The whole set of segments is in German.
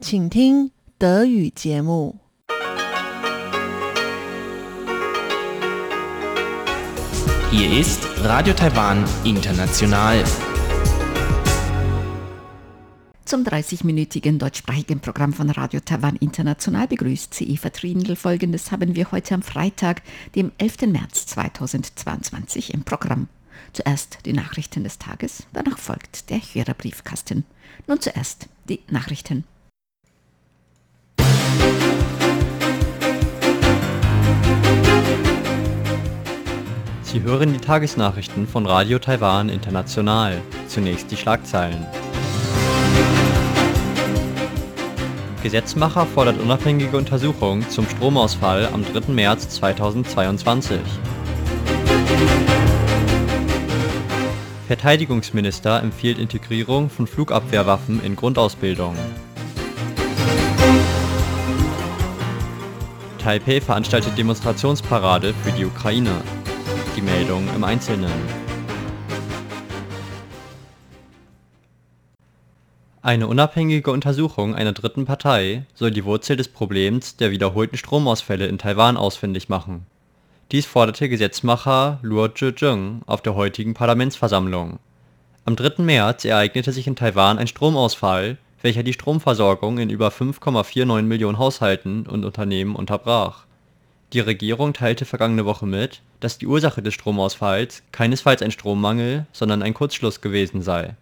请听德语节目。 Hier ist Radio Taiwan International. Zum 30-minütigen deutschsprachigen Programm von Radio Taiwan International begrüßt sie Eva Trindl. Folgendes haben wir heute am Freitag, dem 11. März 2022 im Programm. Zuerst die Nachrichten des Tages, danach folgt der Hörerbriefkasten. Nun zuerst die Nachrichten. Sie hören die Tagesnachrichten von Radio Taiwan International. Zunächst die Schlagzeilen. Gesetzmacher fordert unabhängige Untersuchung zum Stromausfall am 3. März 2022. Verteidigungsminister empfiehlt Integrierung von Flugabwehrwaffen in Grundausbildung. Taipei veranstaltet Demonstrationsparade für die Ukraine. Die Meldung im Einzelnen. Eine unabhängige Untersuchung einer dritten Partei soll die Wurzel des Problems der wiederholten Stromausfälle in Taiwan ausfindig machen. Dies forderte Gesetzmacher Luo Zhezheng auf der heutigen Parlamentsversammlung. Am 3. März ereignete sich in Taiwan ein Stromausfall, welcher die Stromversorgung in über 5,49 Millionen Haushalten und Unternehmen unterbrach. Die Regierung teilte vergangene Woche mit, dass die Ursache des Stromausfalls keinesfalls ein Strommangel, sondern ein Kurzschluss gewesen sei.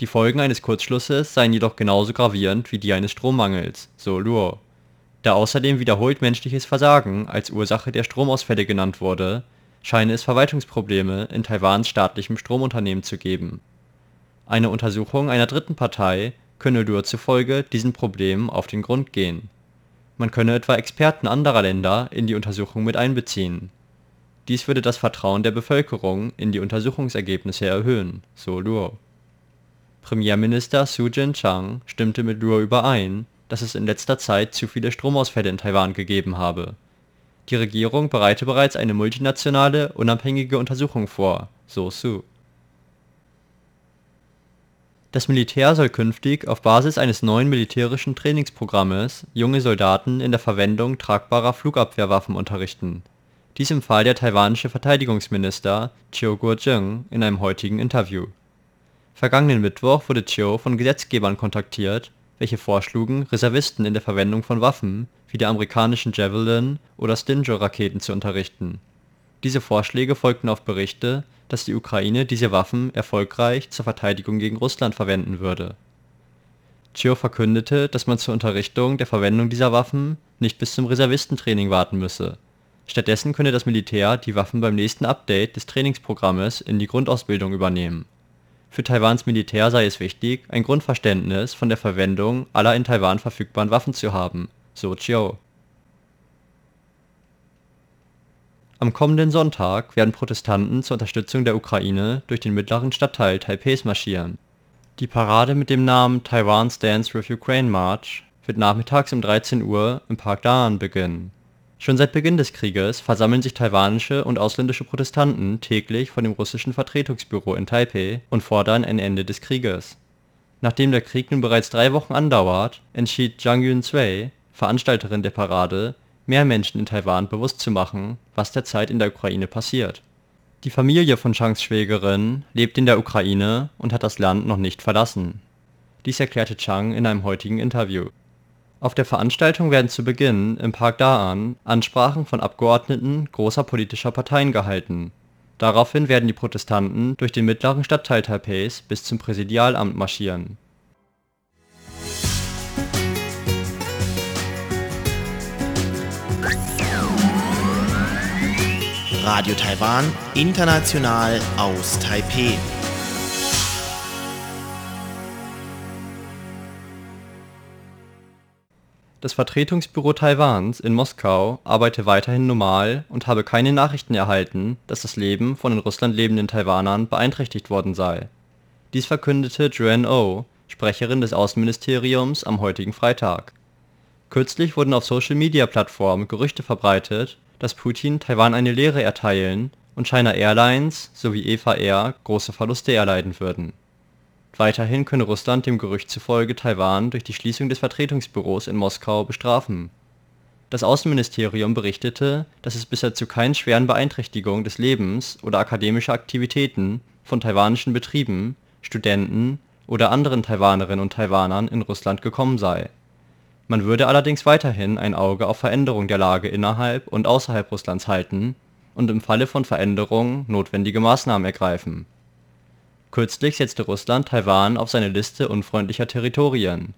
Die Folgen eines Kurzschlusses seien jedoch genauso gravierend wie die eines Strommangels, so Luo. Da außerdem wiederholt menschliches Versagen als Ursache der Stromausfälle genannt wurde, scheine es Verwaltungsprobleme in Taiwans staatlichem Stromunternehmen zu geben. Eine Untersuchung einer dritten Partei könne Luo zufolge diesen Problemen auf den Grund gehen. Man könne etwa Experten anderer Länder in die Untersuchung mit einbeziehen. Dies würde das Vertrauen der Bevölkerung in die Untersuchungsergebnisse erhöhen, so Luo. Premierminister Su Jin-chang stimmte mit Luo überein, dass es in letzter Zeit zu viele Stromausfälle in Taiwan gegeben habe. Die Regierung bereite bereits eine multinationale, unabhängige Untersuchung vor, so Su. Das Militär soll künftig auf Basis eines neuen militärischen Trainingsprogrammes junge Soldaten in der Verwendung tragbarer Flugabwehrwaffen unterrichten. Dies empfahl der taiwanische Verteidigungsminister Chiu Kuo-jung in einem heutigen Interview. Vergangenen Mittwoch wurde Chiu von Gesetzgebern kontaktiert, welche vorschlugen, Reservisten in der Verwendung von Waffen wie der amerikanischen Javelin oder Stinger-Raketen zu unterrichten. Diese Vorschläge folgten auf Berichte, dass die Ukraine diese Waffen erfolgreich zur Verteidigung gegen Russland verwenden würde. Chiu verkündete, dass man zur Unterrichtung der Verwendung dieser Waffen nicht bis zum Reservistentraining warten müsse. Stattdessen könne das Militär die Waffen beim nächsten Update des Trainingsprogrammes in die Grundausbildung übernehmen. Für Taiwans Militär sei es wichtig, ein Grundverständnis von der Verwendung aller in Taiwan verfügbaren Waffen zu haben, so Chiu. Am kommenden Sonntag werden Protestanten zur Unterstützung der Ukraine durch den mittleren Stadtteil Taipeis marschieren. Die Parade mit dem Namen Taiwan Stands with Ukraine March wird nachmittags um 13 Uhr im Park Daan beginnen. Schon seit Beginn des Krieges versammeln sich taiwanische und ausländische Protestanten täglich vor dem russischen Vertretungsbüro in Taipei und fordern ein Ende des Krieges. Nachdem der Krieg nun bereits drei Wochen andauert, entschied Zhang Yun-sui, Veranstalterin der Parade, mehr Menschen in Taiwan bewusst zu machen, was derzeit in der Ukraine passiert. Die Familie von Changs Schwägerin lebt in der Ukraine und hat das Land noch nicht verlassen. Dies erklärte Chang in einem heutigen Interview. Auf der Veranstaltung werden zu Beginn im Park Daan Ansprachen von Abgeordneten großer politischer Parteien gehalten. Daraufhin werden die Protestanten durch den mittleren Stadtteil Taipehs bis zum Präsidialamt marschieren. Radio Taiwan International aus Taipei. Das Vertretungsbüro Taiwans in Moskau arbeite weiterhin normal und habe keine Nachrichten erhalten, dass das Leben von in Russland lebenden Taiwanern beeinträchtigt worden sei. Dies verkündete Joanne Oh, Sprecherin des Außenministeriums, am heutigen Freitag. Kürzlich wurden auf Social-Media-Plattformen Gerüchte verbreitet, dass Putin Taiwan eine Lehre erteilen und China Airlines sowie Eva Air große Verluste erleiden würden. Weiterhin könne Russland dem Gerücht zufolge Taiwan durch die Schließung des Vertretungsbüros in Moskau bestrafen. Das Außenministerium berichtete, dass es bisher zu keinen schweren Beeinträchtigungen des Lebens oder akademischer Aktivitäten von taiwanischen Betrieben, Studenten oder anderen Taiwanerinnen und Taiwanern in Russland gekommen sei. Man würde allerdings weiterhin ein Auge auf Veränderungen der Lage innerhalb und außerhalb Russlands halten und im Falle von Veränderungen notwendige Maßnahmen ergreifen. Kürzlich setzte Russland Taiwan auf seine Liste unfreundlicher Territorien.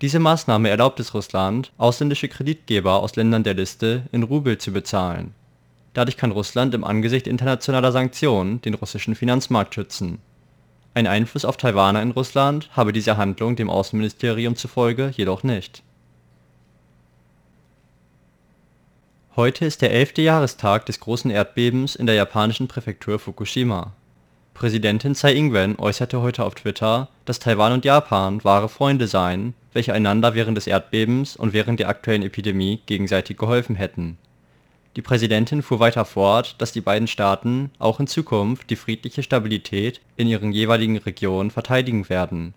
Diese Maßnahme erlaubt es Russland, ausländische Kreditgeber aus Ländern der Liste in Rubel zu bezahlen. Dadurch kann Russland im Angesicht internationaler Sanktionen den russischen Finanzmarkt schützen. Ein Einfluss auf Taiwaner in Russland habe diese Handlung dem Außenministerium zufolge jedoch nicht. Heute ist der 11. Jahrestag des großen Erdbebens in der japanischen Präfektur Fukushima. Präsidentin Tsai Ing-wen äußerte heute auf Twitter, dass Taiwan und Japan wahre Freunde seien, welche einander während des Erdbebens und während der aktuellen Epidemie gegenseitig geholfen hätten. Die Präsidentin fuhr weiter fort, dass die beiden Staaten auch in Zukunft die friedliche Stabilität in ihren jeweiligen Regionen verteidigen werden.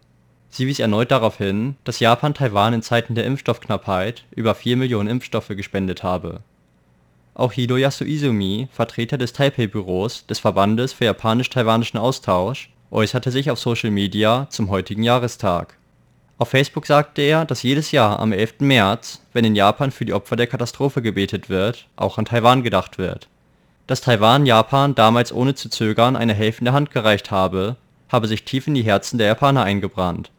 Sie wies erneut darauf hin, dass Japan Taiwan in Zeiten der Impfstoffknappheit über 4 Millionen Impfstoffe gespendet habe auch Hideyasu Izumi, Vertreter des Taipei-Büros des Verbandes für japanisch-taiwanischen Austausch, äußerte sich auf Social Media zum heutigen Jahrestag. Auf Facebook sagte er, dass jedes Jahr am 11. März, wenn in Japan für die Opfer der Katastrophe gebetet wird, auch an Taiwan gedacht wird. Dass Taiwan Japan damals ohne zu zögern eine helfende Hand gereicht habe, habe sich tief in die Herzen der Japaner eingebrannt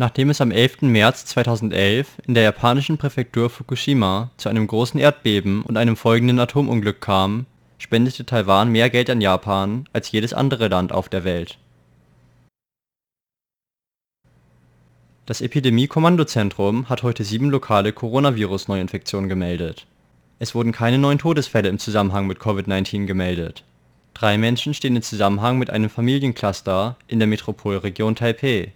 Nachdem es am 11. März 2011 in der japanischen Präfektur Fukushima zu einem großen Erdbeben und einem folgenden Atomunglück kam, spendete Taiwan mehr Geld an Japan als jedes andere Land auf der Welt. Das Epidemie-Kommandozentrum hat heute sieben lokale Coronavirus-Neuinfektionen gemeldet. Es wurden keine neuen Todesfälle im Zusammenhang mit Covid-19 gemeldet. Drei Menschen stehen im Zusammenhang mit einem Familiencluster in der Metropolregion Taipeh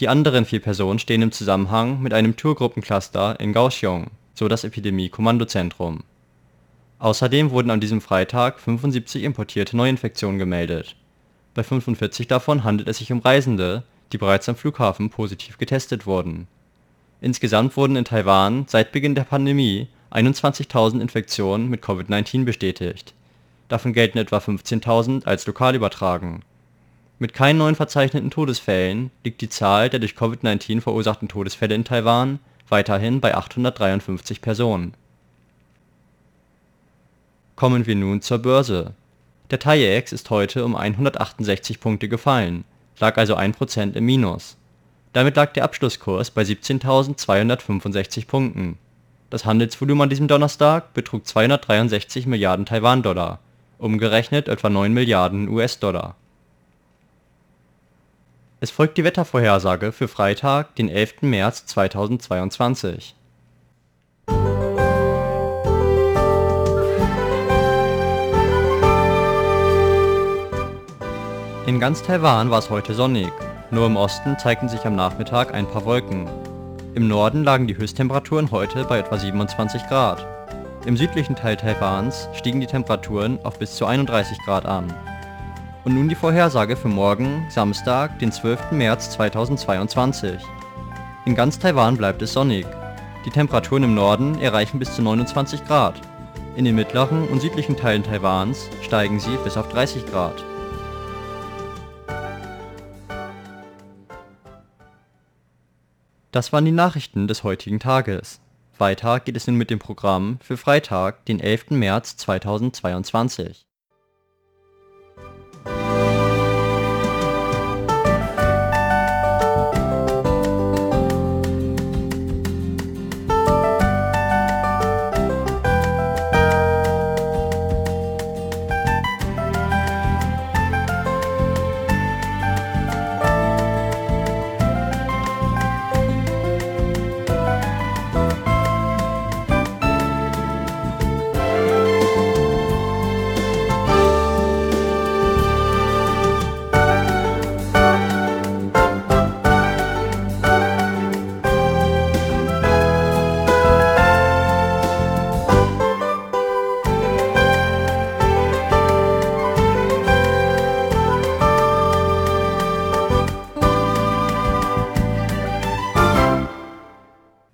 die anderen vier Personen stehen im Zusammenhang mit einem Tourgruppen-Cluster in Kaohsiung, so das Epidemie-Kommandozentrum. Außerdem wurden an diesem Freitag 75 importierte Neuinfektionen gemeldet. Bei 45 davon handelt es sich um Reisende, die bereits am Flughafen positiv getestet wurden. Insgesamt wurden in Taiwan seit Beginn der Pandemie 21.000 Infektionen mit Covid-19 bestätigt. Davon gelten etwa 15.000 als lokal übertragen mit keinen neuen verzeichneten Todesfällen liegt die Zahl der durch Covid-19 verursachten Todesfälle in Taiwan weiterhin bei 853 Personen. Kommen wir nun zur Börse. Der TAIEX ist heute um 168 Punkte gefallen, lag also 1% im Minus. Damit lag der Abschlusskurs bei 17.265 Punkten. Das Handelsvolumen an diesem Donnerstag betrug 263 Milliarden Taiwan-Dollar, umgerechnet etwa 9 Milliarden US-Dollar es folgt die Wettervorhersage für Freitag, den 11. März 2022. In ganz Taiwan war es heute sonnig, nur im Osten zeigten sich am Nachmittag ein paar Wolken. Im Norden lagen die Höchsttemperaturen heute bei etwa 27 Grad. Im südlichen Teil Taiwans stiegen die Temperaturen auf bis zu 31 Grad an. Und nun die Vorhersage für morgen, Samstag, den 12. März 2022. In ganz Taiwan bleibt es sonnig. Die Temperaturen im Norden erreichen bis zu 29 Grad. In den mittleren und südlichen Teilen Taiwans steigen sie bis auf 30 Grad. Das waren die Nachrichten des heutigen Tages. Weiter geht es nun mit dem Programm für Freitag, den 11. März 2022.